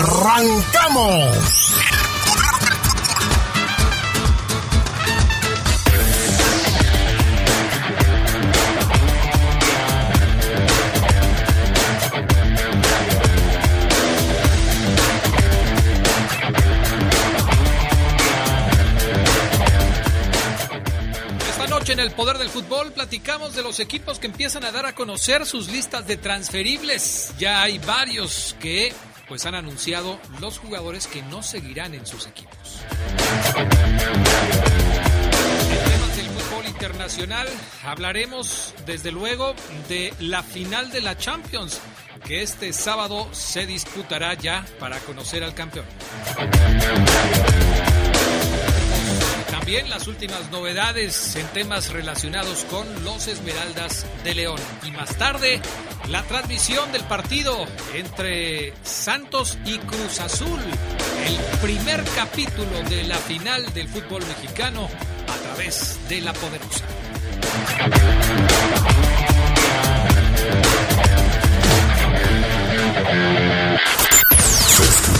¡Arrancamos! Esta noche en el Poder del Fútbol platicamos de los equipos que empiezan a dar a conocer sus listas de transferibles. Ya hay varios que pues han anunciado los jugadores que no seguirán en sus equipos. En temas del fútbol internacional hablaremos desde luego de la final de la Champions que este sábado se disputará ya para conocer al campeón. También las últimas novedades en temas relacionados con los Esmeraldas de León. Y más tarde, la transmisión del partido entre Santos y Cruz Azul. El primer capítulo de la final del fútbol mexicano a través de la poderosa.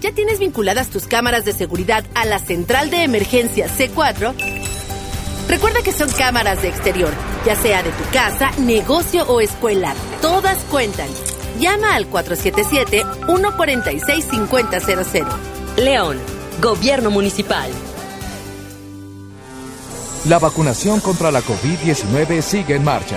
¿Ya tienes vinculadas tus cámaras de seguridad a la central de emergencia C4? Recuerda que son cámaras de exterior, ya sea de tu casa, negocio o escuela. Todas cuentan. Llama al 477-146-5000. León, Gobierno Municipal. La vacunación contra la COVID-19 sigue en marcha.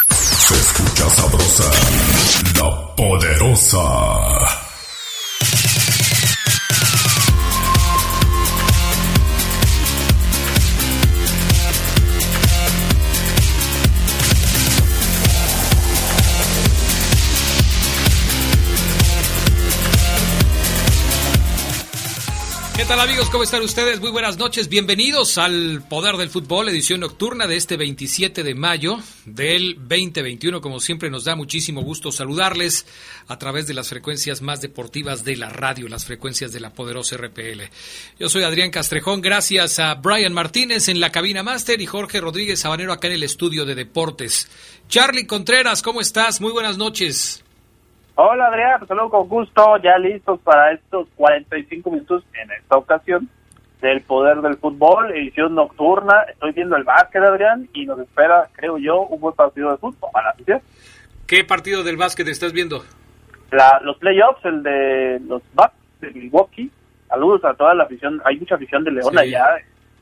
Escucha sabrosa, la poderosa. Tal amigos? ¿Cómo están ustedes? Muy buenas noches. Bienvenidos al Poder del Fútbol, edición nocturna de este 27 de mayo del 2021. Como siempre nos da muchísimo gusto saludarles a través de las frecuencias más deportivas de la radio, las frecuencias de la poderosa RPL. Yo soy Adrián Castrejón, gracias a Brian Martínez en la cabina máster y Jorge Rodríguez Sabanero acá en el estudio de deportes. Charlie Contreras, ¿cómo estás? Muy buenas noches. Hola Adrián, pues, saludo con gusto, ya listos para estos 45 minutos en esta ocasión del poder del fútbol, edición nocturna. Estoy viendo el básquet, Adrián, y nos espera, creo yo, un buen partido de fútbol. Para ¿Qué partido del básquet estás viendo? La, los playoffs, el de los Bucks de Milwaukee. Saludos a toda la afición. Hay mucha afición de León Sí. allá,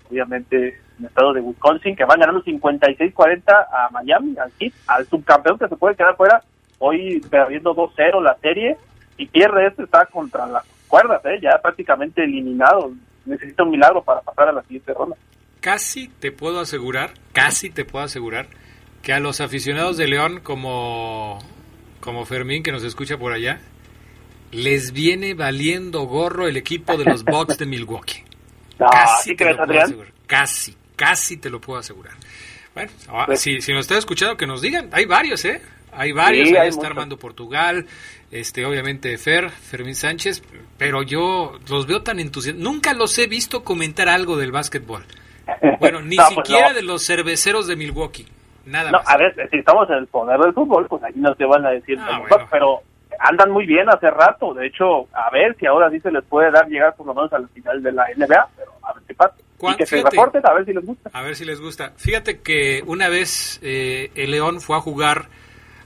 obviamente en el estado de Wisconsin, que van ganando 56-40 a Miami, al subcampeón que se puede quedar fuera. Hoy perdiendo 2-0 la serie y pierde este, está contra las cuerdas, ¿eh? ya prácticamente eliminado. Necesita un milagro para pasar a la siguiente ronda. Casi te puedo asegurar, casi te puedo asegurar que a los aficionados de León como, como Fermín que nos escucha por allá, les viene valiendo gorro el equipo de los Bucks de Milwaukee. No, Casi ¿sí te crees, lo puedo Adrián? asegurar. Casi, casi te lo puedo asegurar. Bueno, ahora, Pues- si, si nos está escuchando, que nos digan. Hay varios, ¿eh? Hay varios. Sí, ahí hay está. Armando Portugal, este, obviamente Fer, Fermín Sánchez, pero yo los veo tan entusiasmados. Nunca los he visto comentar algo del básquetbol. Bueno, ni No, pues siquiera no. de los cerveceros de Milwaukee. Nada no, más. a ver, si estamos en el poder del fútbol, pues ahí no te van a decir, Ah, bueno. pero andan muy bien hace rato. De hecho, a ver si ahora sí se les puede dar llegar por lo menos a la final de la NBA, pero a ver qué pasa. Y que se fíjate. reporten a ver si les gusta. A ver si les gusta. Fíjate que una vez eh, el León fue a jugar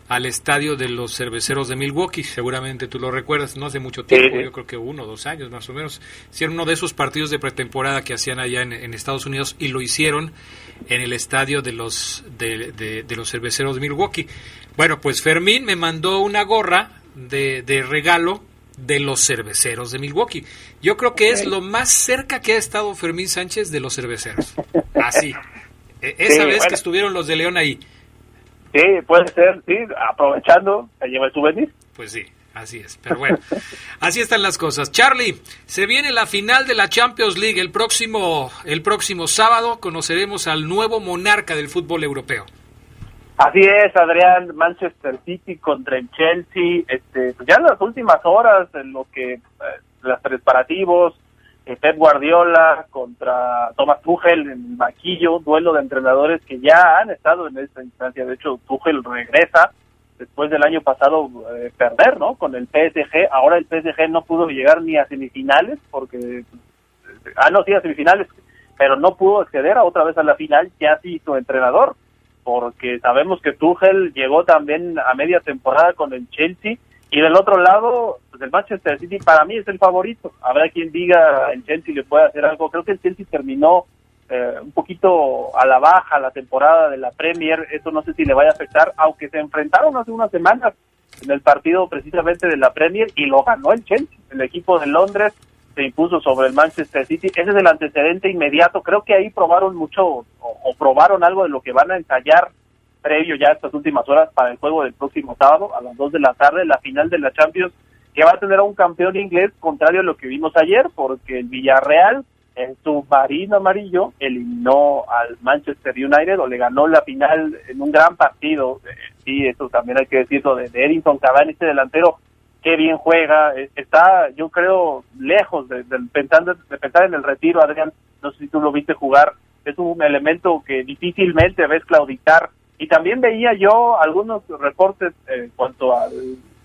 al estadio de los cerveceros de Milwaukee, seguramente tú lo recuerdas, no hace mucho tiempo, sí. yo creo que uno o dos años más o menos. Hicieron uno de esos partidos de pretemporada que hacían allá en, en Estados Unidos y lo hicieron en el estadio de los, de, de- de los cerveceros de Milwaukee. Bueno, pues Fermín me mandó una gorra de, de regalo de los cerveceros de Milwaukee. Yo creo que es lo más cerca que ha estado Fermín Sánchez de los cerveceros. Así. E- Esa Sí, vez bueno. que estuvieron los de León ahí. Sí, puede ser, sí, aprovechando, se lleva el souvenir. Pues sí, así es. Pero bueno, así están las cosas. Charlie, se viene la final de la Champions League. El próximo, el próximo sábado conoceremos al nuevo monarca del fútbol europeo. Así es, Adrián, Manchester City contra el Chelsea, este, ya en las últimas horas, en lo que eh, los preparativos, Pep Guardiola contra Thomas Tuchel en maquillo, duelo de entrenadores que ya han estado en esta instancia. De hecho, Tuchel regresa después del año pasado eh, perder, ¿no? Con el PSG. Ahora el PSG no pudo llegar ni a semifinales porque, eh, ah, no, sí, a semifinales, pero no pudo acceder a otra vez a la final, ya sí su entrenador porque sabemos que Tuchel llegó también a media temporada con el Chelsea y del otro lado, pues el Manchester City para mí es el favorito. Habrá quien diga el Chelsea le puede hacer algo. Creo que el Chelsea terminó eh, un poquito a la baja la temporada de la Premier. Eso no sé si le vaya a afectar, aunque se enfrentaron hace unas semanas en el partido precisamente de la Premier y lo ganó el Chelsea. El equipo de Londres se impuso sobre el Manchester City. Ese es el antecedente inmediato. Creo que ahí probaron mucho o, o probaron algo de lo que van a ensayar previo ya a estas últimas horas para el juego del próximo sábado a las 2 de la tarde, la final de la Champions, que va a tener a un campeón inglés contrario a lo que vimos ayer, porque el Villarreal en su marino amarillo eliminó al Manchester United o le ganó la final en un gran partido. Eh, sí, eso también hay que decirlo de, de Edinson Cavani, este delantero qué bien juega, eh, está yo creo lejos de, de pensando, de pensar en el retiro, Adrián, no sé si tú lo viste jugar, es un elemento que difícilmente ves claudicar y también veía yo algunos reportes eh, en cuanto al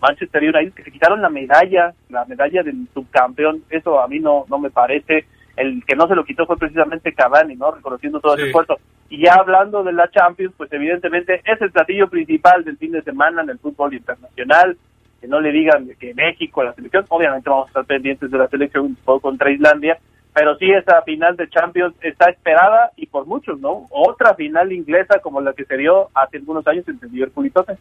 Manchester United que se quitaron la medalla, la medalla del subcampeón, eso a mí no, no me parece, el que no se lo quitó fue precisamente Cavani, ¿no? Reconociendo todo Sí. ese esfuerzo. Y ya hablando de la Champions, pues evidentemente es el platillo principal del fin de semana en el fútbol internacional, que no le digan que México, la selección, obviamente vamos a estar pendientes de la selección juego contra Islandia, pero sí esa final de Champions está esperada y por muchos, ¿no? Otra final inglesa como la que se dio hace algunos años entre Liverpool y Tottenham.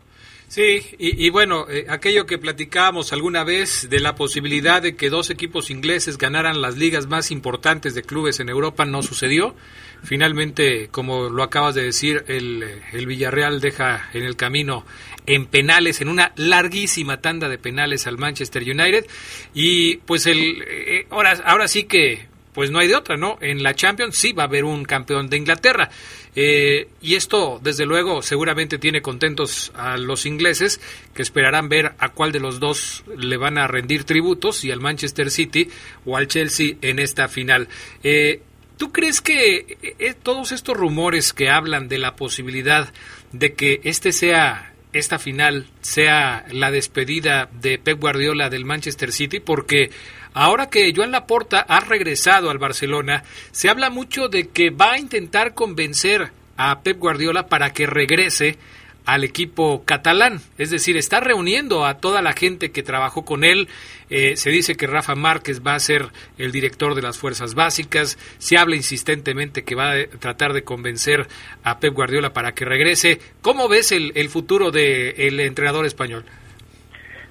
Sí, y, y bueno, eh, aquello que platicábamos alguna vez de la posibilidad de que dos equipos ingleses ganaran las ligas más importantes de clubes en Europa no sucedió. Finalmente, como lo acabas de decir, el, el Villarreal deja en el camino en penales, en una larguísima tanda de penales al Manchester United. Y pues el eh, ahora, ahora sí que pues no hay de otra, ¿no? En la Champions sí va a haber un campeón de Inglaterra. Eh, y esto, desde luego, seguramente tiene contentos a los ingleses, que esperarán ver a cuál de los dos le van a rendir tributos, si al Manchester City o al Chelsea en esta final. Eh, ¿Tú crees que eh, todos estos rumores que hablan de la posibilidad de que este sea esta final sea la despedida de Pep Guardiola del Manchester City porque ahora que Joan Laporta ha regresado al Barcelona, se habla mucho de que va a intentar convencer a Pep Guardiola para que regrese al equipo catalán, es decir, está reuniendo a toda la gente que trabajó con él. Eh, se dice que Rafa Márquez va a ser el director de las fuerzas básicas. Se habla insistentemente que va a tratar de convencer a Pep Guardiola para que regrese. ¿Cómo ves el, futuro del entrenador español?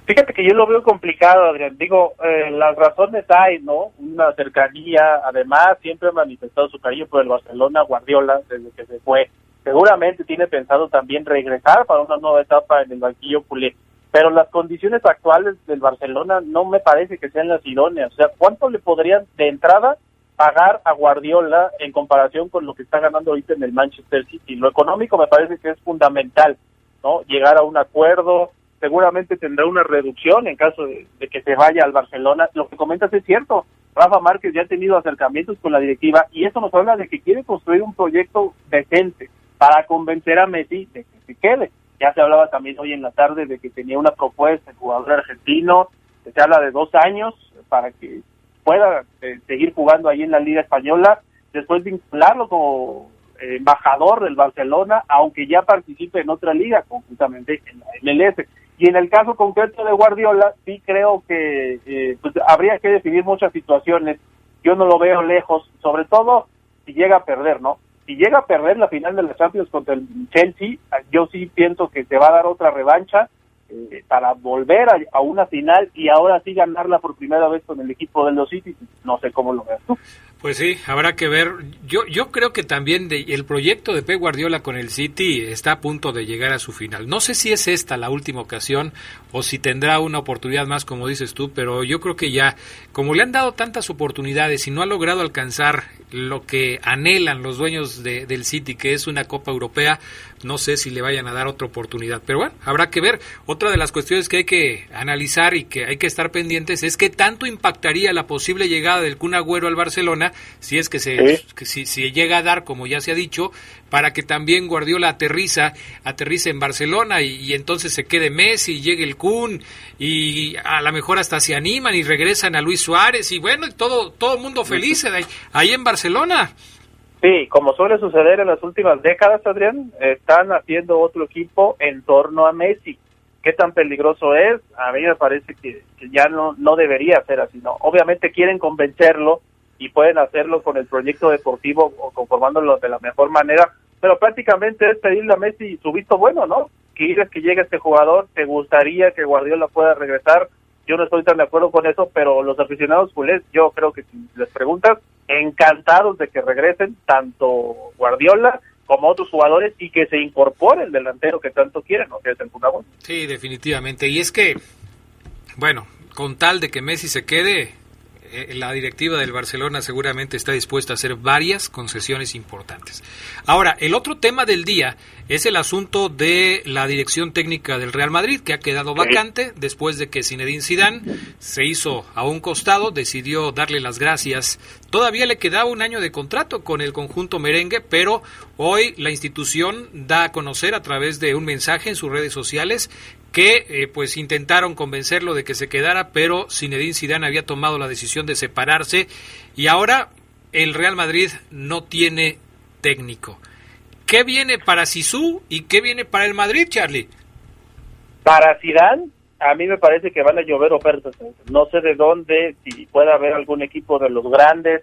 Fíjate que yo lo veo complicado, Adrián. Digo, eh, las razones hay, ¿no? Una cercanía, además, siempre ha manifestado su cariño por el Barcelona, Guardiola, desde que se fue. Seguramente tiene pensado también regresar para una nueva etapa en el banquillo culé. Pero las condiciones actuales del Barcelona no me parece que sean las idóneas. O sea, ¿cuánto le podrían de entrada pagar a Guardiola en comparación con lo que está ganando ahorita en el Manchester City? Lo económico me parece que es fundamental, ¿no? Llegar a un acuerdo, seguramente tendrá una reducción en caso de, de, que se vaya al Barcelona. Lo que comentas es cierto. Rafa Márquez ya ha tenido acercamientos con la directiva y eso nos habla de que quiere construir un proyecto decente, para convencer a Messi de que se quede. Ya se hablaba también hoy en la tarde de que tenía una propuesta el jugador argentino, se habla de dos años para que pueda eh, seguir jugando ahí en la Liga Española, después vincularlo como embajador del Barcelona, aunque ya participe en otra liga, conjuntamente en la MLS. Y en el caso concreto de Guardiola, sí creo que eh, pues, habría que definir muchas situaciones. Yo no lo veo lejos, sobre todo si llega a perder, ¿no? Si llega a perder la final de la Champions contra el Chelsea, yo sí pienso que se va a dar otra revancha eh, para volver a, una final y ahora sí ganarla por primera vez con el equipo de los City. No sé cómo lo veas tú. Pues sí, habrá que ver. Yo, yo creo que también de, el proyecto de Pep Guardiola con el City está a punto de llegar a su final. No sé si es esta la última ocasión o si tendrá una oportunidad más, como dices tú, pero yo creo que ya, como le han dado tantas oportunidades y no ha logrado alcanzar lo que anhelan los dueños de, del City, que es una Copa Europea, no sé si le vayan a dar otra oportunidad. Pero bueno, habrá que ver. Otra de las cuestiones que hay que analizar y que hay que estar pendientes es que tanto impactaría la posible llegada del Kun Agüero al Barcelona, si es que se si, si, llega a dar, como ya se ha dicho, para que también Guardiola aterriza, aterrice en Barcelona y, entonces se quede Messi, y llegue el Kun y a lo mejor hasta se animan y regresan a Luis Suárez y bueno, todo todo mundo feliz ahí, ahí en Barcelona. Sí, como suele suceder en las últimas décadas, Adrián, están haciendo otro equipo en torno a Messi. ¿Qué tan peligroso es? A mí me parece que, ya no, no debería ser así. ¿no? Obviamente quieren convencerlo y pueden hacerlo con el proyecto deportivo o conformándolo de la mejor manera, pero prácticamente es pedirle a Messi su visto bueno, ¿no? Quieres que llegue este jugador, te gustaría que Guardiola pueda regresar, yo no estoy tan de acuerdo con eso, pero los aficionados culés, yo creo que si les preguntas, encantados de que regresen tanto Guardiola como otros jugadores y que se incorpore el delantero que tanto quieren, ¿no? Que es el Sí, definitivamente. Y es que, bueno, con tal de que Messi se quede, eh, la directiva del Barcelona seguramente está dispuesta a hacer varias concesiones importantes. Ahora, el otro tema del día es el asunto de la dirección técnica del Real Madrid, que ha quedado vacante después de que Zinedine Zidane se hizo a un costado, decidió darle las gracias. Todavía le quedaba un año de contrato con el conjunto merengue, pero hoy la institución da a conocer a través de un mensaje en sus redes sociales que eh, pues intentaron convencerlo de que se quedara, pero Zinedine Zidane había tomado la decisión de separarse y ahora el Real Madrid no tiene técnico. ¿Qué viene para Sisu y qué viene para el Madrid, Charlie? Para Zidane, a mí me parece que van a llover ofertas. No sé de dónde, si puede haber algún equipo de los grandes.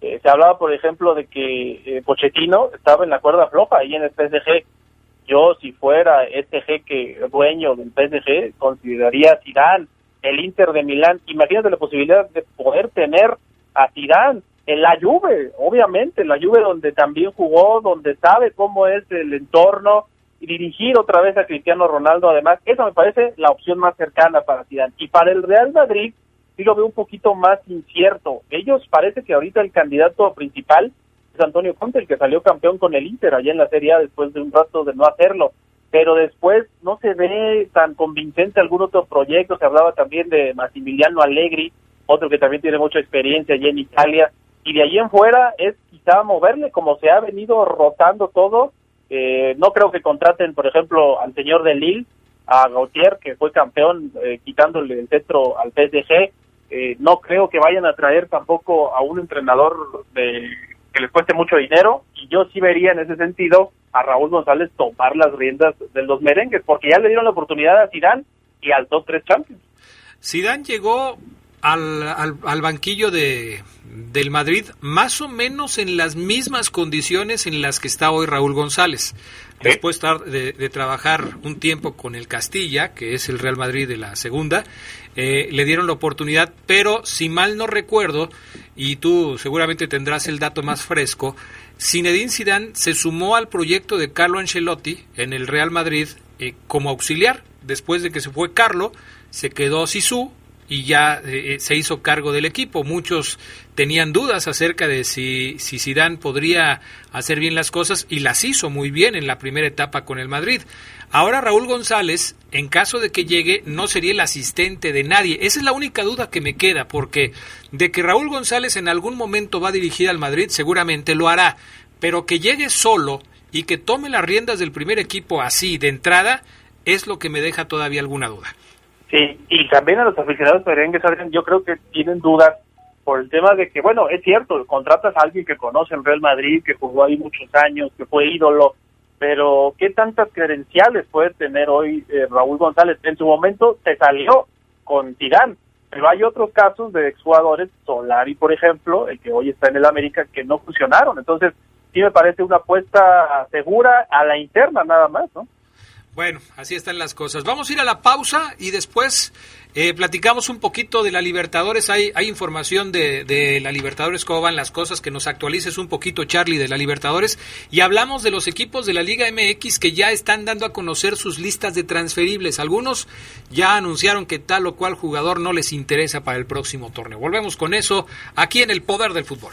Eh, se hablaba, por ejemplo, de que eh, Pochettino estaba en la cuerda floja ahí en el PSG yo, si fuera este jeque dueño del PSG, consideraría a Zidane, el Inter de Milán. Imagínate la posibilidad de poder tener a Zidane en la Juve, obviamente, la Juve donde también jugó, donde sabe cómo es el entorno, y dirigir otra vez a Cristiano Ronaldo, además, eso me parece la opción más cercana para Zidane. Y para el Real Madrid, sí lo veo un poquito más incierto. Ellos parece que ahorita el candidato principal Antonio Conte, el que salió campeón con el Inter allá en la Serie A después de un rato de no hacerlo. Pero después no se ve tan convincente algún otro proyecto. Se hablaba también de Massimiliano Allegri, otro que también tiene mucha experiencia allá en Italia. Y de allí en fuera es quizá moverle, como se ha venido rotando todo. Eh, no creo que contraten, por ejemplo, al señor de Lille, a Gautier, que fue campeón, eh, quitándole el centro al PSG. Eh, no creo que vayan a traer tampoco a un entrenador de que les cueste mucho dinero y yo sí vería en ese sentido a Raúl González tomar las riendas de los merengues porque ya le dieron la oportunidad a Zidane y al top tres Champions. Zidane llegó al, al, banquillo de, del Madrid más o menos en las mismas condiciones en las que está hoy Raúl González. Después de, de, trabajar un tiempo con el Castilla, que es el Real Madrid de la segunda, eh, le dieron la oportunidad, pero si mal no recuerdo, y tú seguramente tendrás el dato más fresco, Zinedine Zidane se sumó al proyecto de Carlo Ancelotti en el Real Madrid eh, como auxiliar. Después de que se fue Carlo, se quedó Sisu y ya eh, se hizo cargo del equipo. Muchos tenían dudas acerca de si, si Zidane podría hacer bien las cosas y las hizo muy bien en la primera etapa con el Madrid. Ahora Raúl González, en caso de que llegue, no sería el asistente de nadie. Esa es la única duda que me queda, porque de que Raúl González en algún momento va a dirigir al Madrid, seguramente lo hará, pero que llegue solo y que tome las riendas del primer equipo así de entrada es lo que me deja todavía alguna duda. Sí, y también a los aficionados merengues, yo creo que tienen dudas por el tema de que, bueno, es cierto, contratas a alguien que conoce el Real Madrid, que jugó ahí muchos años, que fue ídolo, pero ¿qué tantas credenciales puede tener hoy eh, Raúl González? En su momento se salió con Tirán, pero hay otros casos de exjugadores, Solari por ejemplo, el que hoy está en el América, que no funcionaron. Entonces, sí me parece una apuesta segura a la interna nada más, ¿no? Bueno, así están las cosas. Vamos a ir a la pausa y después eh, platicamos un poquito de la Libertadores. Hay, hay información de, de, la Libertadores, cómo van las cosas, que nos actualices un poquito, Charlie, de la Libertadores. Y hablamos de los equipos de la Liga MX que ya están dando a conocer sus listas de transferibles. Algunos ya anunciaron que tal o cual jugador no les interesa para el próximo torneo. Volvemos con eso aquí en el Poder del Fútbol.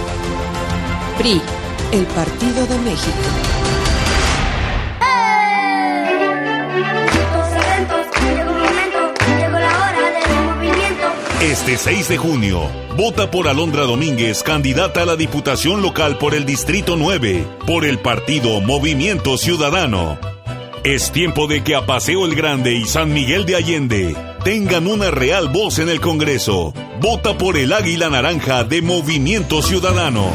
El Partido de México. Este 6 de junio, vota por Alondra Domínguez, candidata a la Diputación Local por el Distrito 9, por el partido Movimiento Ciudadano. Es tiempo de que a Paseo el Grande y San Miguel de Allende tengan una real voz en el Congreso. Vota por el Águila Naranja de Movimiento Ciudadano.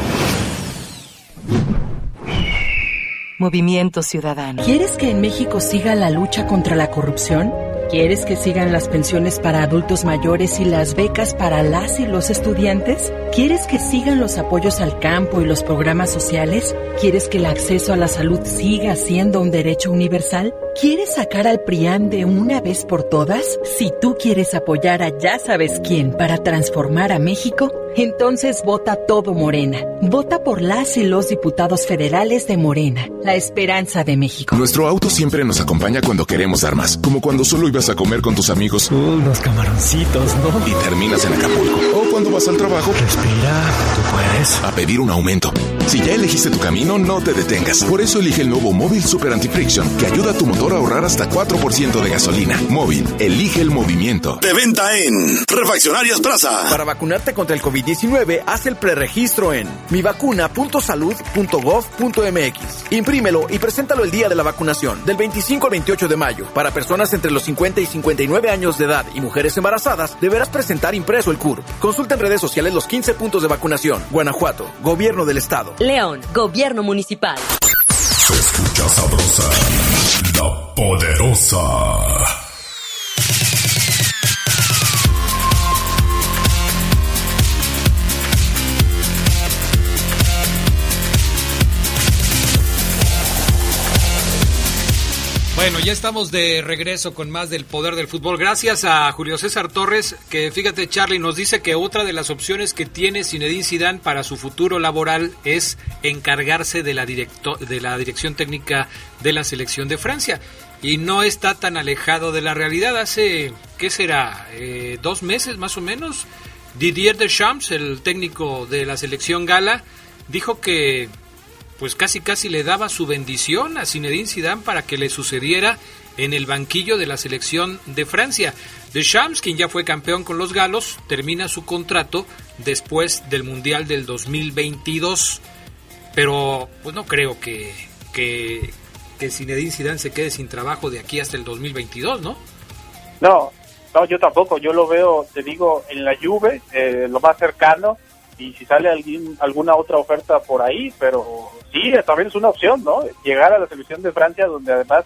Movimiento Ciudadano. ¿Quieres que en México siga la lucha contra la corrupción? ¿Quieres que sigan las pensiones para adultos mayores y las becas para las y los estudiantes? ¿Quieres que sigan los apoyos al campo y los programas sociales? ¿Quieres que el acceso a la salud siga siendo un derecho universal? ¿Quieres sacar al PRIAN de una vez por todas? Si tú quieres apoyar a ya sabes quién para transformar a México, entonces vota todo Morena. Vota por las y los diputados federales de Morena, la esperanza de México. Nuestro auto siempre nos acompaña cuando queremos dar más, como cuando solo ibas a comer con tus amigos. Unos camaroncitos, ¿no? Y terminas en Acapulco. O cuando vas al trabajo. Respira, tú puedes. A pedir un aumento. Si ya elegiste tu camino, no te detengas. Por eso elige el nuevo Móvil Super Anti-Friction, que ayuda a tu motor a ahorrar hasta 4% de gasolina. Móvil, elige el movimiento. De venta en Refaccionarias Plaza. Para vacunarte contra el COVID-19, haz el preregistro en mivacuna.salud.gov.mx. Imprímelo y preséntalo el día de la vacunación, del 25 al 28 de mayo. Para personas entre los 50 y 59 años de edad y mujeres embarazadas, deberás presentar impreso el CURP. Consulta en redes sociales los 15 puntos de vacunación. Guanajuato, Gobierno del Estado. León, Gobierno Municipal. Se escucha sabrosa, la poderosa. Bueno, ya estamos de regreso con más del poder del fútbol. Gracias a Julio César Torres, que fíjate Charlie nos dice que otra de las opciones que tiene Zinedine Zidane para su futuro laboral es encargarse de la, de la dirección técnica de la selección de Francia. Y no está tan alejado de la realidad. Hace, ¿qué será? Eh, dos meses más o menos. Didier Deschamps, el técnico de la selección gala, dijo que pues casi casi le daba su bendición a Zinedine Zidane para que le sucediera en el banquillo de la selección de Francia. Deschamps, quien ya fue campeón con los galos, termina su contrato después del Mundial del 2022. Pero pues no creo que, que, que Zinedine Zidane se quede sin trabajo de aquí hasta el 2022, ¿no? No, no, yo tampoco. Yo lo veo, te digo, en la Juve, eh, lo más cercano, y si sale alguien, alguna otra oferta por ahí, pero sí, también es una opción, ¿no? Llegar a la selección de Francia, donde además,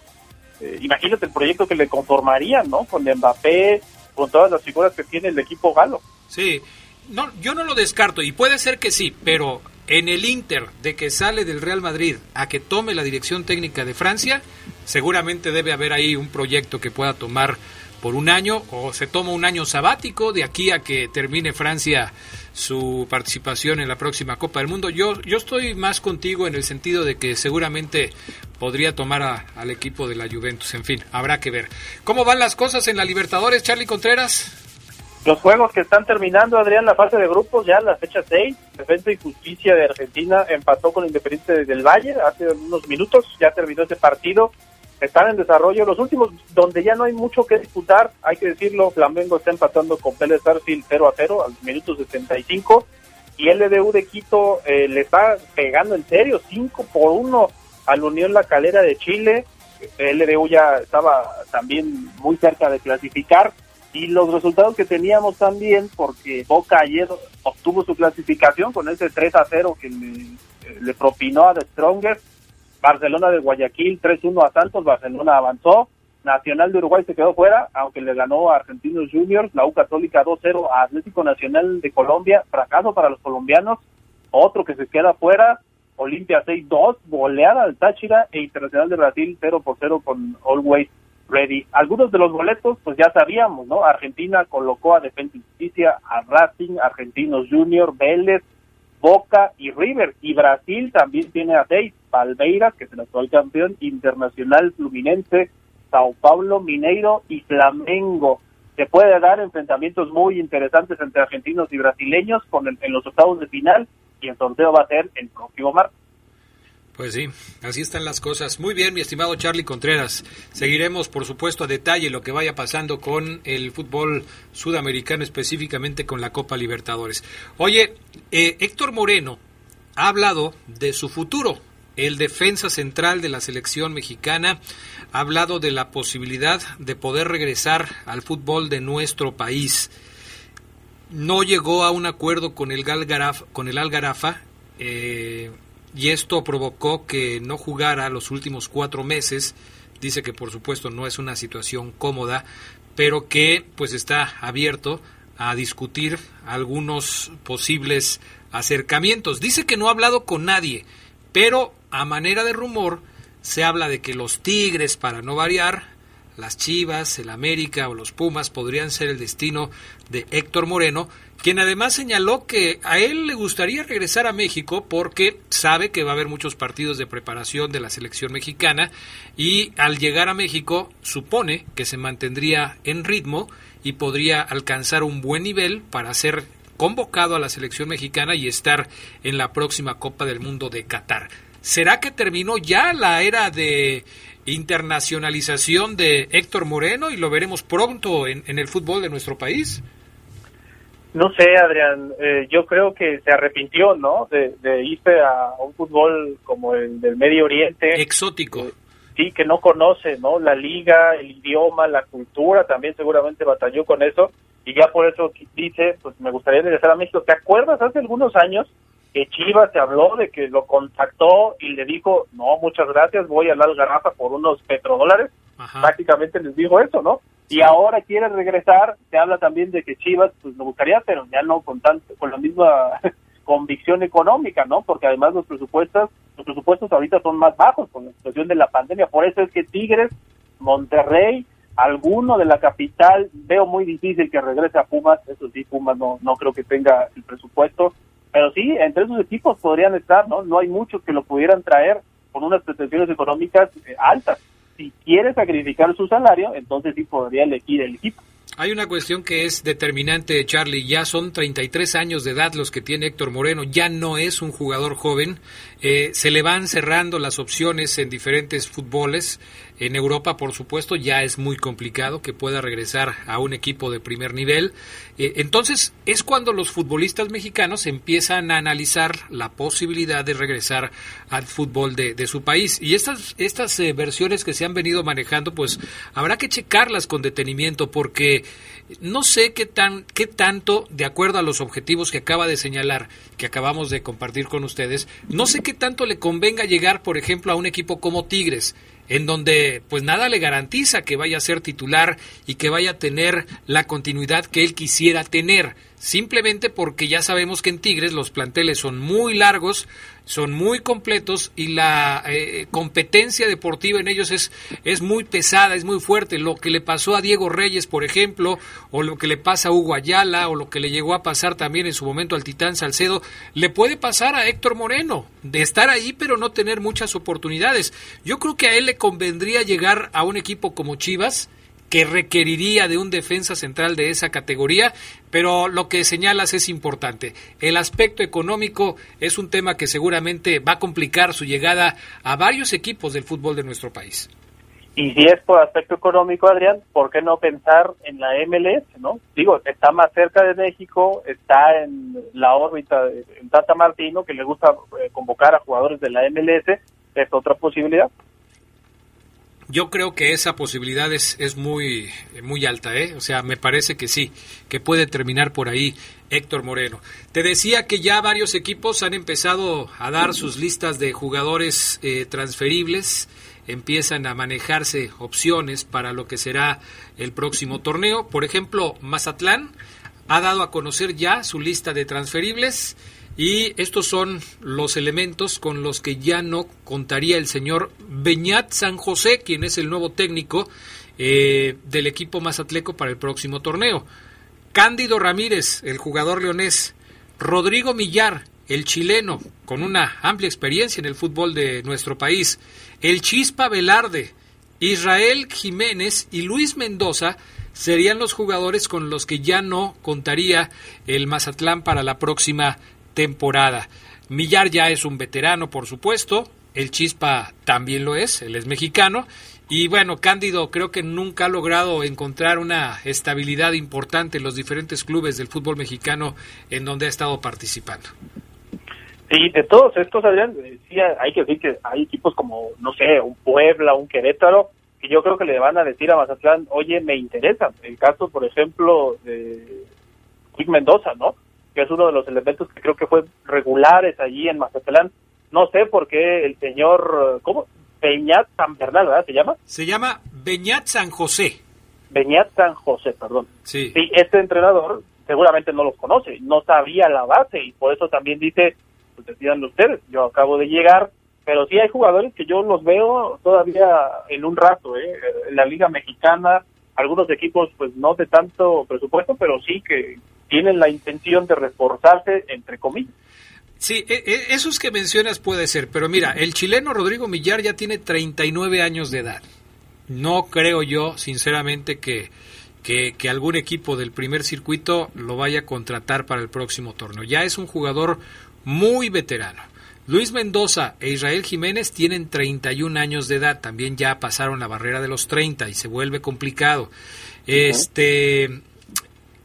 eh, imagínate el proyecto que le conformarían, ¿no? Con Mbappé, con todas las figuras que tiene el equipo galo. Sí, no, yo no lo descarto, y puede ser que sí, pero en el Inter de que sale del Real Madrid a que tome la dirección técnica de Francia, seguramente debe haber ahí un proyecto que pueda tomar por un año o se toma un año sabático de aquí a que termine Francia su participación en la próxima Copa del Mundo. Yo, yo estoy más contigo en el sentido de que seguramente podría tomar al equipo de la Juventus. En fin, habrá que ver. ¿Cómo van las cosas en la Libertadores, Charlie Contreras? Los juegos que están terminando, Adrián, la fase de grupos, ya la fecha 6, Defensa y Justicia de Argentina empató con Independiente del Valle hace unos minutos, ya terminó ese partido están en desarrollo. Los últimos, donde ya no hay mucho que disputar, hay que decirlo, Flamengo está empatando con Pérez Starfield 0 a 0 al minuto 65 y el LDU de Quito eh, le está pegando en serio 5 por 1 al Unión La Calera de Chile. LDU ya estaba también muy cerca de clasificar y los resultados que teníamos también, porque Boca ayer obtuvo su clasificación con ese 3 a 0 que le, le propinó a The Strongest Barcelona de Guayaquil 3-1 a Santos, Barcelona avanzó, Nacional de Uruguay se quedó fuera, aunque le ganó a Argentinos Juniors, la U Católica 2-0 a Atlético Nacional de Colombia, fracaso para los colombianos, otro que se queda fuera, Olimpia 6-2, goleada al Táchira e Internacional de Brasil 0 por 0 con Always Ready. Algunos de los boletos, pues ya sabíamos, ¿no? Argentina colocó a Defensa y Justicia, a Racing, Argentinos Juniors, Vélez, Boca y River. Y Brasil también tiene a seis. Palmeiras, que es el actual campeón, Internacional Fluminense, Sao Paulo, Mineiro y Flamengo. Se puede dar enfrentamientos muy interesantes entre argentinos y brasileños en los octavos de final y el sorteo va a ser el próximo martes. Pues sí, así están las cosas. Muy bien, mi estimado Charlie Contreras. Seguiremos, por supuesto, a detalle lo que vaya pasando con el fútbol sudamericano, específicamente con la Copa Libertadores. Oye, eh, Héctor Moreno ha hablado de su futuro. El defensa central de la selección mexicana ha hablado de la posibilidad de poder regresar al fútbol de nuestro país. No llegó a un acuerdo con el, Galgaraf, con Algarafa. Eh, y esto provocó que no jugara los últimos cuatro meses. Dice que por supuesto no es una situación cómoda, pero que pues está abierto a discutir algunos posibles acercamientos. Dice que no ha hablado con nadie, pero a manera de rumor se habla de que los Tigres, para no variar, las Chivas, el América o los Pumas podrían ser el destino de Héctor Moreno, quien además señaló que a él le gustaría regresar a México porque sabe que va a haber muchos partidos de preparación de la selección mexicana y al llegar a México supone que se mantendría en ritmo y podría alcanzar un buen nivel para ser convocado a la selección mexicana y estar en la próxima Copa del Mundo de Qatar. ¿Será que terminó ya la era de internacionalización de Héctor Moreno y lo veremos pronto en, el fútbol de nuestro país? No sé, Adrián, eh, yo creo que se arrepintió, ¿no? De, irse a un fútbol como el del Medio Oriente. Exótico. Eh, sí, que no conoce, ¿no? La liga, el idioma, la cultura, también seguramente batalló con eso. Y ya por eso dice, pues me gustaría regresar a México. ¿Te acuerdas hace algunos años que Chivas se habló de que lo contactó y le dijo, no, muchas gracias, voy a la Algarrafa por unos petrodólares. Prácticamente les dijo eso, ¿no? Y ahora quiere regresar, se habla también de que Chivas, pues me gustaría, pero ya no con tanto, con la misma convicción económica, ¿no? Porque además los presupuestos, los presupuestos ahorita son más bajos con la situación de la pandemia. Por eso es que Tigres, Monterrey, alguno de la capital, veo muy difícil que regrese a Pumas, eso sí, Pumas no, no creo que tenga el presupuesto, pero sí, entre esos equipos podrían estar, ¿no? No hay muchos que lo pudieran traer con unas pretensiones económicas eh, altas. Si quiere sacrificar su salario, entonces sí podría elegir el equipo. Hay una cuestión que es determinante, Charlie. Ya son 33 años de edad los que tiene Héctor Moreno. Ya no es un jugador joven. Eh, se le van cerrando las opciones en diferentes fútboles. En Europa, por supuesto, ya es muy complicado que pueda regresar a un equipo de primer nivel. Eh, entonces, es cuando los futbolistas mexicanos empiezan a analizar la posibilidad de regresar al fútbol de, su país. Y estas, estas eh, versiones que se han venido manejando, pues habrá que checarlas con detenimiento porque no sé qué, tan, qué tanto, de acuerdo a los objetivos que acaba de señalar, que acabamos de compartir con ustedes, no sé qué tanto le convenga llegar, por ejemplo, a un equipo como Tigres en donde pues nada le garantiza que vaya a ser titular y que vaya a tener la continuidad que él quisiera tener, simplemente porque ya sabemos que en Tigres los planteles son muy largos, son muy completos y la eh, competencia deportiva en ellos es, es muy pesada, es muy fuerte. Lo que le pasó a Diego Reyes, por ejemplo, o lo que le pasa a Hugo Ayala, o lo que le llegó a pasar también en su momento al Titán Salcedo, le puede pasar a Héctor Moreno, de estar ahí pero no tener muchas oportunidades. Yo creo que a él le convendría llegar a un equipo como Chivas, que requeriría de un defensa central de esa categoría, pero lo que señalas es importante. El aspecto económico es un tema que seguramente va a complicar su llegada a varios equipos del fútbol de nuestro país. Y si es por aspecto económico, Adrián, ¿por qué no pensar en la MLS, no? Digo, está más cerca de México, está en la órbita de Tata Martino, que le gusta eh, convocar a jugadores de la MLS, es otra posibilidad. Yo creo que esa posibilidad es, es muy, muy alta, ¿eh? O sea, me parece que sí, que puede terminar por ahí Héctor Moreno. Te decía que ya varios equipos han empezado a dar sus listas de jugadores eh, transferibles, empiezan a manejarse opciones para lo que será el próximo torneo. Por ejemplo, Mazatlán ha dado a conocer ya su lista de transferibles y estos son los elementos con los que ya no contaría el señor Beñat San José, quien es el nuevo técnico eh, del equipo Mazatleco para el próximo torneo. Cándido Ramírez, el jugador leonés. Rodrigo Millar, el chileno, con una amplia experiencia en el fútbol de nuestro país. El Chispa Velarde, Israel Jiménez y Luis Mendoza serían los jugadores con los que ya no contaría el Mazatlán para la próxima temporada. Millar ya es un veterano, por supuesto, el Chispa también lo es, él es mexicano, y bueno, Cándido creo que nunca ha logrado encontrar una estabilidad importante en los diferentes clubes del fútbol mexicano en donde ha estado participando. Sí, de todos estos, Adrián, sí, hay que decir que hay equipos como, no sé, un Puebla, un Querétaro, que yo creo que le van a decir a Mazatlán, oye, me interesa. El caso, por ejemplo, de Quick Mendoza, ¿no? Que es uno de los elementos que creo que fue regulares allí en Mazatlán. No sé por qué el señor, ¿cómo? Beñat San Bernal, ¿verdad? ¿Se llama? Se llama Beñat San José. Beñat San José, perdón. Sí. Sí, este entrenador seguramente no los conoce, no sabía la base y por eso también dice, pues decidan ustedes, yo acabo de llegar, pero sí hay jugadores que yo los veo todavía en un rato, ¿eh? En la Liga Mexicana, algunos equipos pues no de tanto presupuesto, pero sí que tienen la intención de reforzarse, entre comillas. Sí, e, e, esos que mencionas puede ser, pero mira, el chileno Rodrigo Millar ya tiene 39 años de edad. No creo yo, sinceramente, que, que, que, algún equipo del primer circuito lo vaya a contratar para el próximo torneo. Ya es un jugador muy veterano. Luis Mendoza e Israel Jiménez tienen 31 años de edad, también ya pasaron la barrera de los 30 y se vuelve complicado. Este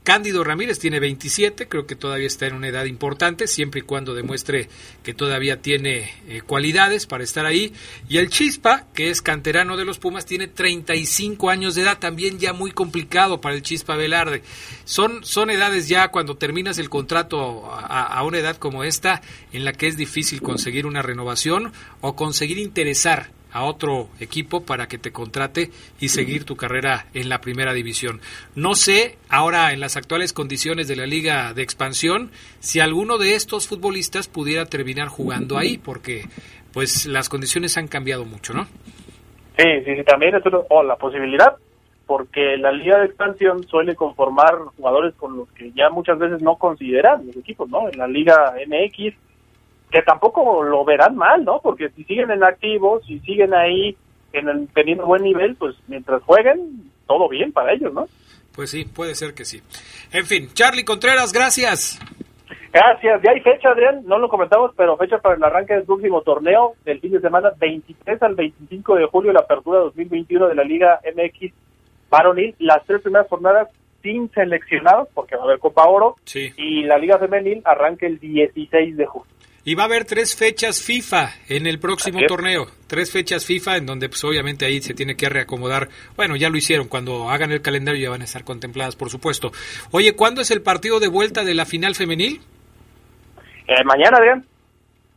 Cándido Ramírez tiene 27, creo que todavía está en una edad importante, siempre y cuando demuestre que todavía tiene eh, cualidades para estar ahí. Y el Chispa, que es canterano de los Pumas, tiene 35 años de edad, también ya muy complicado para el Chispa Velarde. Son, son edades ya cuando terminas el contrato a, a una edad como esta, en la que es difícil conseguir una renovación o conseguir interesar a otro equipo para que te contrate y seguir tu carrera en la primera división. No sé ahora en las actuales condiciones de la liga de expansión si alguno de estos futbolistas pudiera terminar jugando ahí porque pues las condiciones han cambiado mucho, ¿no? Sí, sí, sí también es o la posibilidad porque la liga de expansión suele conformar jugadores con los que ya muchas veces no consideran los equipos, ¿no? En la liga MX que tampoco lo verán mal, ¿no? Porque si siguen en activos, si siguen ahí en el, teniendo buen nivel, pues mientras jueguen, todo bien para ellos, ¿no? Pues sí, puede ser que sí. En fin, Charlie Contreras, gracias. Gracias. Ya hay fecha, Adrián, no lo comentamos, pero fecha para el arranque del próximo torneo del fin de semana, 23 al 25 de julio, la apertura 2021 de la Liga MX varonil. Las tres primeras jornadas sin seleccionados, porque va a haber Copa Oro, sí. y la Liga Femenil arranca el 16 de julio. Y va a haber tres fechas FIFA en el próximo torneo. Tres fechas FIFA en donde pues obviamente ahí se tiene que reacomodar. Bueno, ya lo hicieron. Cuando hagan el calendario ya van a estar contempladas, por supuesto. Oye, ¿cuándo es el partido de vuelta de la final femenil? Eh, mañana, Adrián.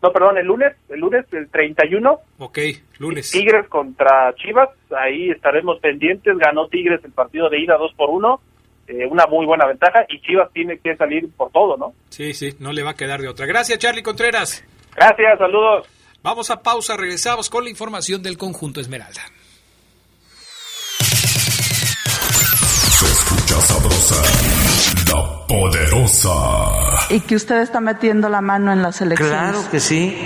No, perdón, el lunes, el lunes, el 31. Ok, lunes. Tigres contra Chivas, ahí estaremos pendientes. Ganó Tigres el partido de ida 2 por 1 eh, una muy buena ventaja y Chivas tiene que salir por todo, ¿no? Sí, sí, no le va a quedar de otra. Gracias, Charlie Contreras. Gracias, saludos. Vamos a pausa, regresamos con la información del conjunto Esmeralda. Se escucha sabrosa, la poderosa. Y que usted está metiendo la mano en las elecciones. Claro que sí.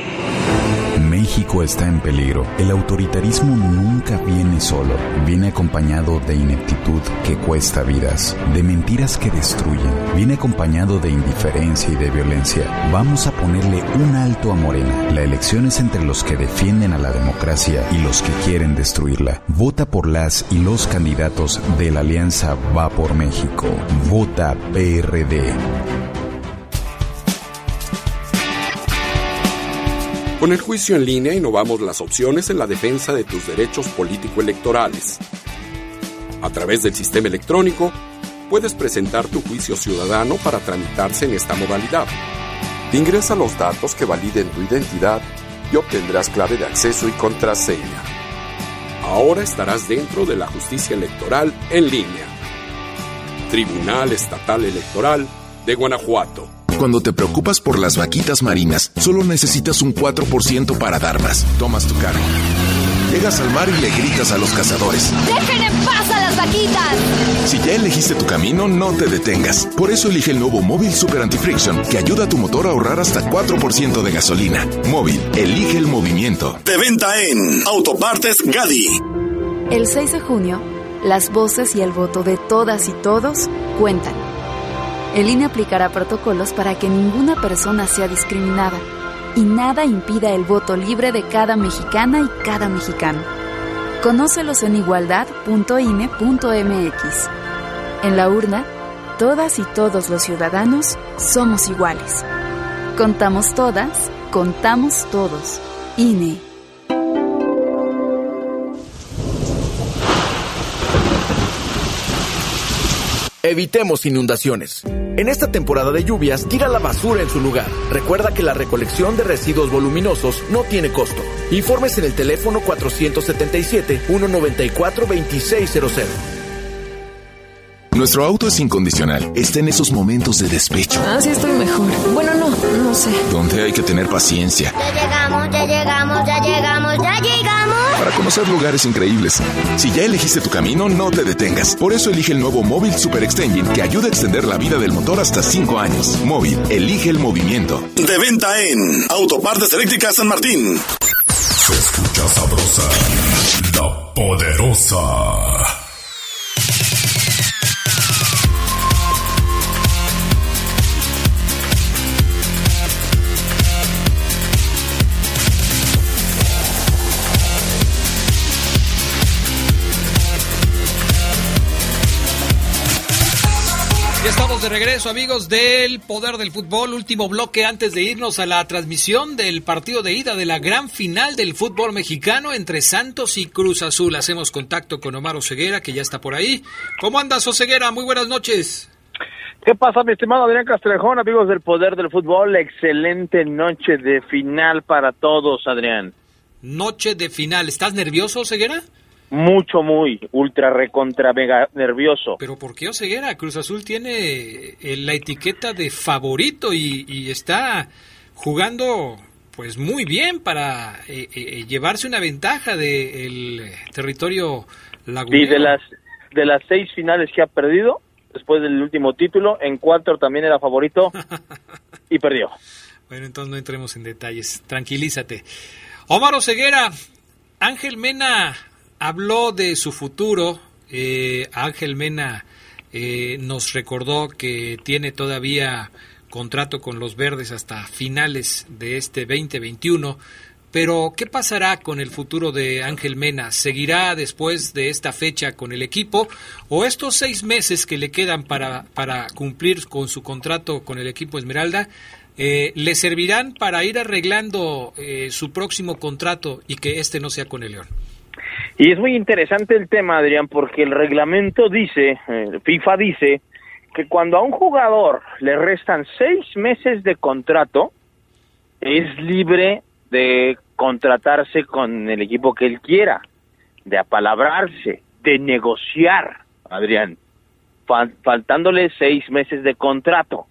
México está en peligro. El autoritarismo nunca viene solo. Viene acompañado de ineptitud que cuesta vidas, de mentiras que destruyen. Viene acompañado de indiferencia y de violencia. Vamos a ponerle un alto a Morena. La elección es entre los que defienden a la democracia y los que quieren destruirla. Vota por las y los candidatos de la alianza Va por México. Vota PRD. Con el juicio en línea innovamos las opciones en la defensa de tus derechos político-electorales. A través del sistema electrónico, puedes presentar tu juicio ciudadano para tramitarse en esta modalidad. Ingresa los datos que validen tu identidad y obtendrás clave de acceso y contraseña. Ahora estarás dentro de la justicia electoral en línea. Tribunal Estatal Electoral de Guanajuato. Cuando te preocupas por las vaquitas marinas, solo necesitas un 4% para dar más. Tomas tu carro. Llegas al mar y le gritas a los cazadores. ¡Dejen en paz a las vaquitas! Si ya elegiste tu camino, no te detengas. Por eso elige el nuevo Móvil Super Anti-Friction, que ayuda a tu motor a ahorrar hasta 4% de gasolina. Móvil, elige el movimiento. De venta en Autopartes Gadi. El 6 de junio, las voces y el voto de todas y todos cuentan. El INE aplicará protocolos para que ninguna persona sea discriminada y nada impida el voto libre de cada mexicana y cada mexicano. Conócelos en igualdad.ine.mx. En la urna, todas y todos los ciudadanos somos iguales. Contamos todas, contamos todos. INE. Evitemos inundaciones. En esta temporada de lluvias, tira la basura en su lugar. Recuerda que la recolección de residuos voluminosos no tiene costo. Informes en el teléfono 477-194-2600. Nuestro auto es incondicional. Está en esos momentos de despecho. Ah, sí estoy mejor. Bueno, no, no sé. Donde hay que tener paciencia. Ya llegamos, ya llegamos, ya llegamos, ya llegamos. Para conocer lugares increíbles. Si ya elegiste tu camino, no te detengas. Por eso elige el nuevo Móvil Super Extension que ayuda a extender la vida del motor hasta 5 años. Móvil, elige el movimiento. De venta en Autopartes Eléctricas San Martín. Se escucha sabrosa, la poderosa. Ya estamos de regreso, amigos del Poder del Fútbol. Último bloque antes de irnos a la transmisión del partido de ida de la gran final del fútbol mexicano entre Santos y Cruz Azul. Hacemos contacto con Omar Oseguera, que ya está por ahí. ¿Cómo andas, Oseguera? Muy buenas noches. ¿Qué pasa, mi estimado Adrián Castrejón, amigos del Poder del Fútbol? Excelente noche de final para todos, Adrián. Noche de final. ¿Estás nervioso, Oseguera? Mucho, muy, ultra, recontra, mega nervioso. Pero ¿por qué Oseguera? Cruz Azul tiene eh, la etiqueta de favorito y, y está jugando pues muy bien para eh, eh, llevarse una ventaja del de territorio lagunero. Y de las, de las seis finales que ha perdido, después del último título, en cuatro también era favorito y perdió. Bueno, entonces no entremos en detalles, tranquilízate. Omar Oseguera, Ángel Mena habló de su futuro. Eh, Ángel Mena eh, nos recordó que tiene todavía contrato con los verdes hasta finales de este 2021. Pero, ¿qué pasará con el futuro de Ángel Mena? ¿Seguirá después de esta fecha con el equipo? ¿O estos seis meses que le quedan para, para cumplir con su contrato con el equipo Esmeralda eh, le servirán para ir arreglando eh, su próximo contrato y que este no sea con el León? Y es muy interesante el tema, Adrián, porque el reglamento dice, eh, FIFA dice, que cuando a un jugador le restan seis meses de contrato, es libre de contratarse con el equipo que él quiera, de apalabrarse, de negociar, Adrián, fal faltándole seis meses de contrato.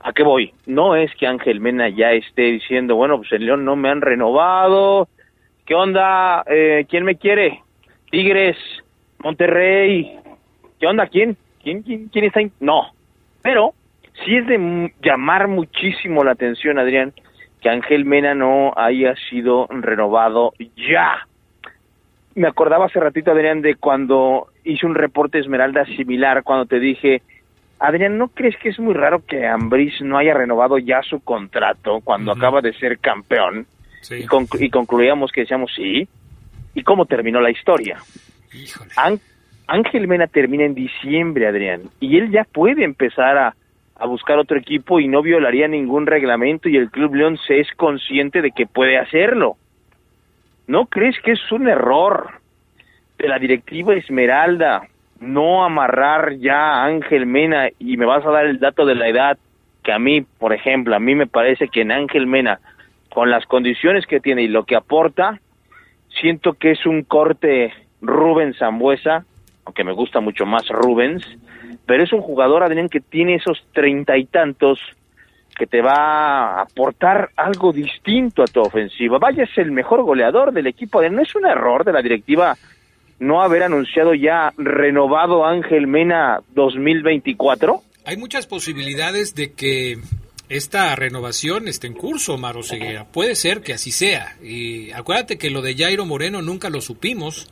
¿A qué voy? No es que Ángel Mena ya esté diciendo, bueno, pues el León no me han renovado. ¿Qué onda? Eh, ¿Quién me quiere? Tigres, Monterrey. ¿Qué onda? ¿Quién? ¿Quién, quién, quién está ahí? No. Pero sí es de llamar muchísimo la atención, Adrián, que Ángel Mena no haya sido renovado ya. Me acordaba hace ratito, Adrián, de cuando hice un reporte Esmeralda similar, cuando te dije, Adrián, ¿no crees que es muy raro que Ambris no haya renovado ya su contrato cuando acaba de ser campeón? Y, y, concluíamos que decíamos sí. ¿Y cómo terminó la historia? Ángel Mena termina en diciembre, Adrián, y él ya puede empezar a, a buscar otro equipo y no violaría ningún reglamento y el Club León se es consciente de que puede hacerlo. ¿No crees que es un error de la directiva Esmeralda no amarrar ya a Ángel Mena y me vas a dar el dato de la edad que a mí, por ejemplo, a mí me parece que en Ángel Mena, con las condiciones que tiene y lo que aporta, siento que es un corte Rubens Zambuesa, aunque me gusta mucho más Rubens, pero es un jugador, Adrián, que tiene esos treinta y tantos que te va a aportar algo distinto a tu ofensiva. Vaya, es el mejor goleador del equipo. ¿No es un error de la directiva no haber anunciado ya renovado Ángel Mena 2024? Hay muchas posibilidades de que esta renovación esté en curso, Maro Ceguera. Puede ser que así sea. Y acuérdate que lo de Jairo Moreno nunca lo supimos,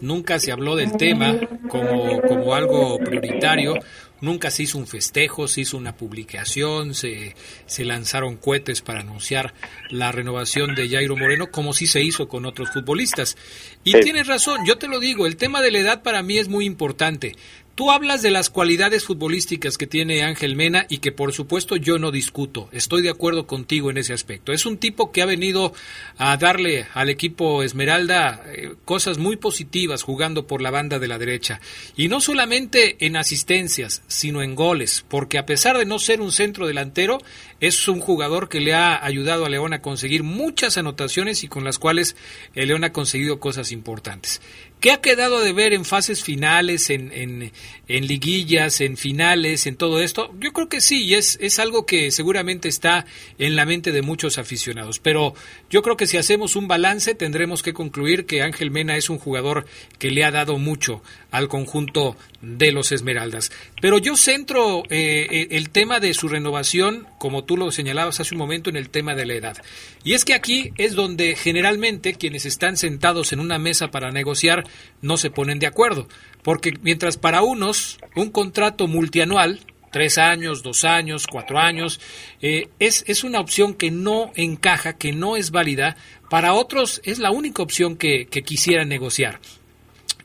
nunca se habló del tema como, como algo prioritario. Nunca se hizo un festejo, se hizo una publicación, se, se lanzaron cohetes para anunciar la renovación de Jairo Moreno, como sí se hizo con otros futbolistas. Y tienes razón, yo te lo digo, el tema de la edad para mí es muy importante. Tú hablas de las cualidades futbolísticas que tiene Ángel Mena y que por supuesto yo no discuto. Estoy de acuerdo contigo en ese aspecto. Es un tipo que ha venido a darle al equipo Esmeralda eh, cosas muy positivas jugando por la banda de la derecha. Y no solamente en asistencias, sino en goles. Porque a pesar de no ser un centro delantero, es un jugador que le ha ayudado a León a conseguir muchas anotaciones y con las cuales León ha conseguido cosas importantes. ¿Qué ha quedado de ver en fases finales, en, en, liguillas, en finales, en todo esto? Yo creo que sí, es, es algo que seguramente está en la mente de muchos aficionados. Pero yo creo que si hacemos un balance tendremos que concluir que Ángel Mena es un jugador que le ha dado mucho al conjunto de los Esmeraldas. Pero yo centro eh, eh, el tema de su renovación, como tú lo señalabas hace un momento, en el tema de la edad. Y es que aquí es donde generalmente quienes están sentados en una mesa para negociar no se ponen de acuerdo. Porque mientras para unos un contrato multianual, tres años, dos años, cuatro años, eh, es, es una opción que no encaja, que no es válida, para otros es la única opción que, que quisieran negociar.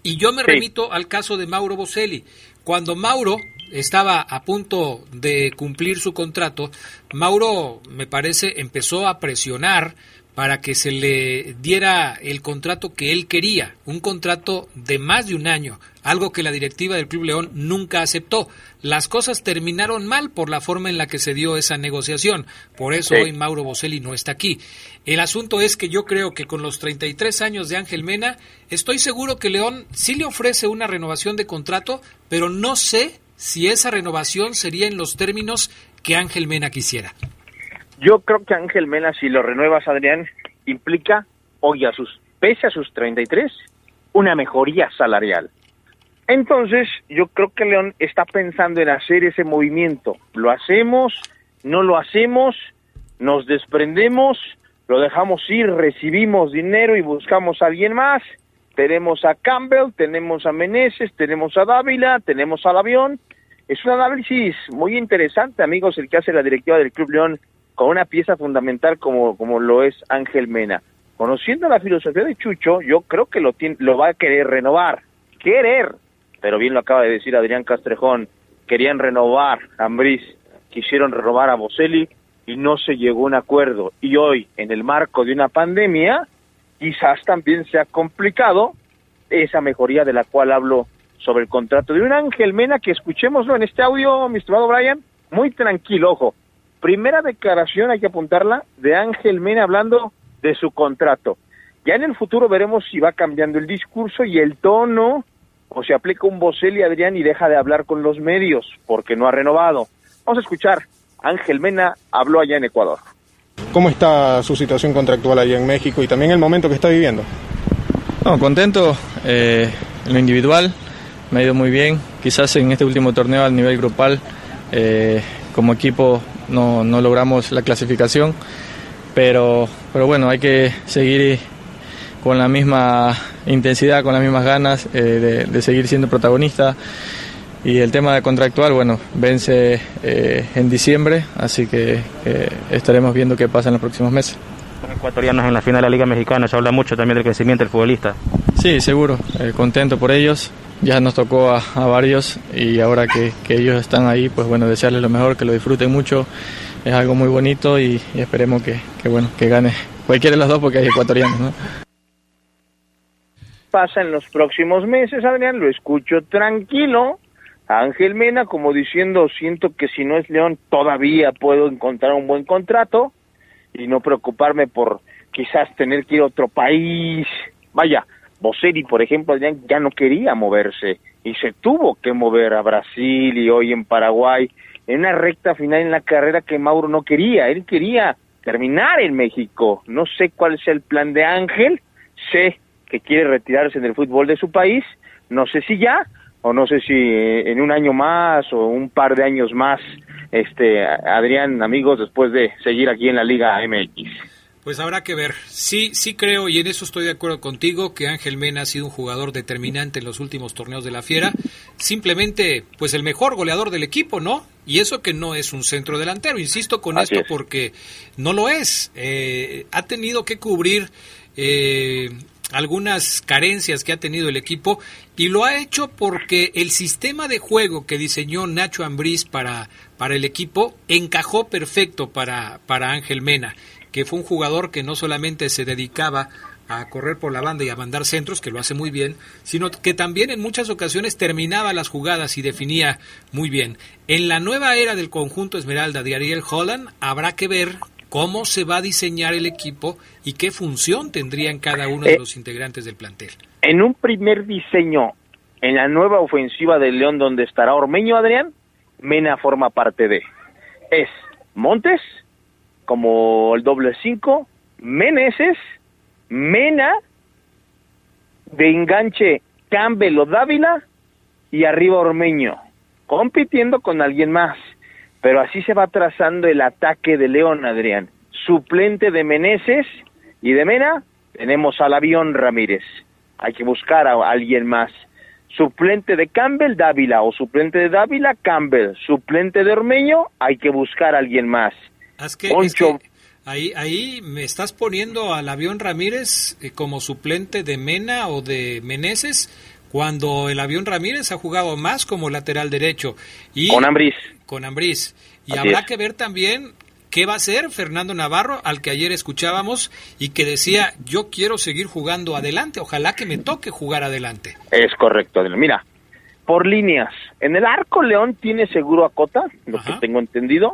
Y yo me remito al caso de Mauro Boselli. Cuando Mauro estaba a punto de cumplir su contrato, Mauro, me parece, empezó a presionar para que se le diera el contrato que él quería, un contrato de más de un año, algo que la directiva del Club León nunca aceptó. Las cosas terminaron mal por la forma en la que se dio esa negociación, por eso hoy Mauro Boselli no está aquí. El asunto es que yo creo que con los 33 años de Ángel Mena, estoy seguro que León sí le ofrece una renovación de contrato, pero no sé si esa renovación sería en los términos que Ángel Mena quisiera. Yo creo que Ángel Mena, si lo renuevas, Adrián, implica, hoy a sus, pese a sus 33, una mejoría salarial. Entonces, yo creo que León está pensando en hacer ese movimiento. ¿Lo hacemos? ¿No lo hacemos? ¿Nos desprendemos? ¿Lo dejamos ir? ¿Recibimos dinero y buscamos a alguien más? Tenemos a Campbell, tenemos a Meneses, tenemos a Dávila, tenemos al avión. Es un análisis muy interesante, amigos, el que hace la directiva del Club León con una pieza fundamental como, como lo es Ángel Mena. Conociendo la filosofía de Chucho, yo creo que lo, tiene, lo va a querer renovar. Querer. Pero bien lo acaba de decir Adrián Castrejón. Querían renovar a Ambriz, quisieron renovar a Boselli y no se llegó a un acuerdo. Y hoy, en el marco de una pandemia, quizás también sea complicado esa mejoría de la cual hablo sobre el contrato de un Ángel Mena que escuchémoslo en este audio, mi estimado Brian, muy tranquilo, ojo, Primera declaración, hay que apuntarla, de Ángel Mena hablando de su contrato. Ya en el futuro veremos si va cambiando el discurso y el tono, o se aplica un Bocelli Adrián y deja de hablar con los medios porque no ha renovado. Vamos a escuchar Ángel Mena habló allá en Ecuador. ¿Cómo está su situación contractual allá en México y también el momento que está viviendo? No, contento eh, en lo individual, me ha ido muy bien. Quizás en este último torneo a nivel grupal, eh, como equipo no, no, logramos la clasificación, pero, pero bueno, hay que seguir con la misma intensidad, con las mismas ganas eh, de, de, seguir siendo protagonista. Y el tema de contractual, bueno, vence eh, en diciembre, así que estaremos viendo qué pasa en los próximos meses ecuatorianos en la final de la Liga Mexicana, se habla mucho también del crecimiento del futbolista. Sí, seguro, eh, contento por ellos, ya nos tocó a, a varios y ahora que, que, ellos están ahí, pues bueno, desearles lo mejor, que lo disfruten mucho, es algo muy bonito y, esperemos que, que, bueno, que gane cualquiera de los dos porque hay ecuatorianos, ¿no? Pasa en los próximos meses, Adrián, lo escucho tranquilo, Ángel Mena como diciendo, siento que si no es León todavía puedo encontrar un buen contrato, y no preocuparme por quizás tener que ir a otro país. Vaya, Boseri, por ejemplo, ya, no quería moverse y se tuvo que mover a Brasil y hoy en Paraguay en una recta final en la carrera que Mauro no quería. Él quería terminar en México. No sé cuál es el plan de Ángel. Sé que quiere retirarse del fútbol de su país. No sé si ya o no sé si en un año más o un par de años más este Adrián, amigos, después de seguir aquí en la Liga MX. Pues habrá que ver. Sí, sí creo, y en eso estoy de acuerdo contigo, que Ángel Mena ha sido un jugador determinante en los últimos torneos de la Fiera. Simplemente, pues el mejor goleador del equipo, ¿no? Y eso que no es un centro delantero. Insisto con Así esto es. porque no lo es. Eh, ha tenido que cubrir eh, algunas carencias que ha tenido el equipo y lo ha hecho porque el sistema de juego que diseñó Nacho Ambriz para, para el equipo encajó perfecto para, para Ángel Mena que fue un jugador que no solamente se dedicaba a correr por la banda y a mandar centros, que lo hace muy bien, sino que también en muchas ocasiones terminaba las jugadas y definía muy bien. En la nueva era del conjunto Esmeralda de Ariel Holland habrá que ver cómo se va a diseñar el equipo y qué función tendrían cada uno de los integrantes del plantel. En un primer diseño, en la nueva ofensiva de León, donde estará Ormeño Adrián, Mena forma parte de. Es Montes, como el doble cinco, Meneses, Mena, de enganche Campbell o Dávila y arriba Ormeño, compitiendo con alguien más. Pero así se va trazando el ataque de León, Adrián. Suplente de Meneses y de Mena, tenemos al avión Ramírez. Hay que buscar a alguien más. Suplente de Campbell, Dávila, o suplente de Dávila, Campbell. Suplente de Ormeño, hay que buscar a alguien más. Es que, es que ahí, ahí me estás poniendo al avión Ramírez eh, como suplente de Mena o de Meneses cuando el avión Ramírez ha jugado más como lateral derecho. Y, con Ambriz. Con Ambriz. Y Así habrá es. que ver también qué va a hacer Fernando Navarro, al que ayer escuchábamos y que decía, yo quiero seguir jugando adelante, ojalá que me toque jugar adelante. Es correcto. Mira, por líneas. En el arco León tiene seguro a Cota, lo que tengo entendido.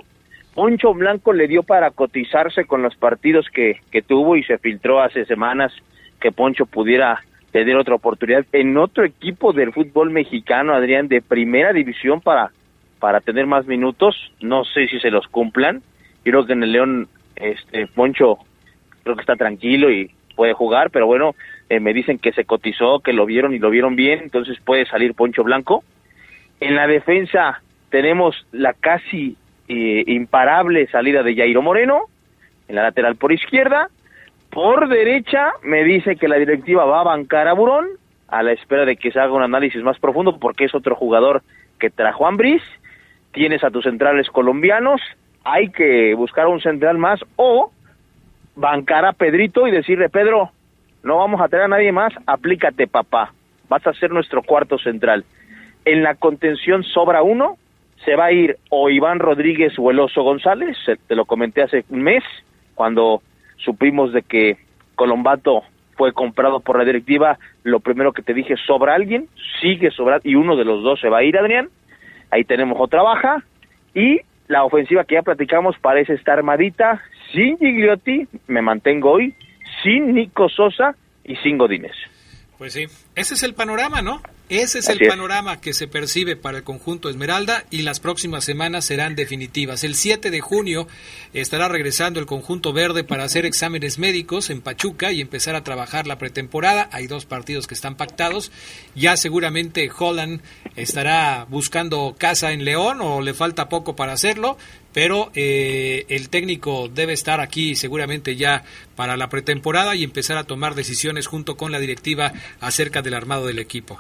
Poncho Blanco le dio para cotizarse con los partidos que, que tuvo y se filtró hace semanas que Poncho pudiera tener otra oportunidad en otro equipo del fútbol mexicano, Adrián, de primera división para, para tener más minutos. No sé si se los cumplan. Creo que en el León, este Poncho, creo que está tranquilo y puede jugar, pero bueno, eh, me dicen que se cotizó, que lo vieron y lo vieron bien, entonces puede salir Poncho Blanco. En la defensa tenemos la casi eh, imparable salida de Jairo Moreno, en la lateral por izquierda. Por derecha me dice que la directiva va a bancar a Burón, a la espera de que se haga un análisis más profundo, porque es otro jugador que trajo Ambris. Tienes a tus centrales colombianos, hay que buscar un central más o bancar a Pedrito y decirle, Pedro, no vamos a traer a nadie más, aplícate papá, vas a ser nuestro cuarto central. En la contención sobra uno, se va a ir o Iván Rodríguez o el Oso González, te lo comenté hace un mes, cuando supimos de que Colombato fue comprado por la directiva, lo primero que te dije, sobra alguien, sigue sobrando, y uno de los dos se va a ir, Adrián, ahí tenemos otra baja, y la ofensiva que ya platicamos parece estar armadita, sin Gigliotti, me mantengo hoy, sin Nico Sosa y sin Godínez. Pues sí, ese es el panorama, ¿no? Ese es el panorama que se percibe para el conjunto Esmeralda y las próximas semanas serán definitivas. El 7 de junio estará regresando el conjunto verde para hacer exámenes médicos en Pachuca y empezar a trabajar la pretemporada. Hay dos partidos que están pactados. Ya seguramente Holland estará buscando casa en León o le falta poco para hacerlo, pero eh, el técnico debe estar aquí seguramente ya para la pretemporada y empezar a tomar decisiones junto con la directiva acerca del armado del equipo.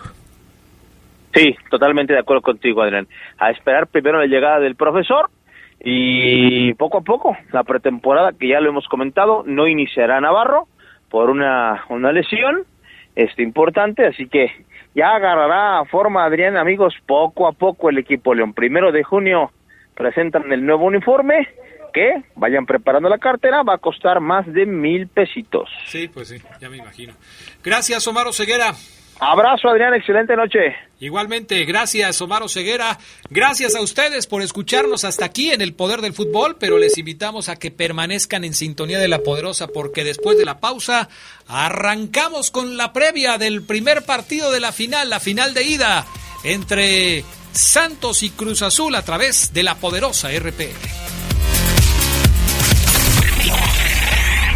Sí, totalmente de acuerdo contigo, Adrián. A esperar primero la llegada del profesor y poco a poco la pretemporada, que ya lo hemos comentado, no iniciará Navarro por una, una lesión este, importante, así que ya agarrará forma, Adrián, amigos, poco a poco el equipo León. Primero de junio presentan el nuevo uniforme, que vayan preparando la cartera, va a costar más de mil pesitos. Sí, pues sí, ya me imagino. Gracias, Omar Ceguera. Abrazo, Adrián, excelente noche. Igualmente, gracias, Omar Ceguera. Gracias a ustedes por escucharnos hasta aquí en el Poder del Fútbol, pero les invitamos a que permanezcan en sintonía de la Poderosa, porque después de la pausa arrancamos con la previa del primer partido de la final, la final de ida entre Santos y Cruz Azul a través de la Poderosa RPL.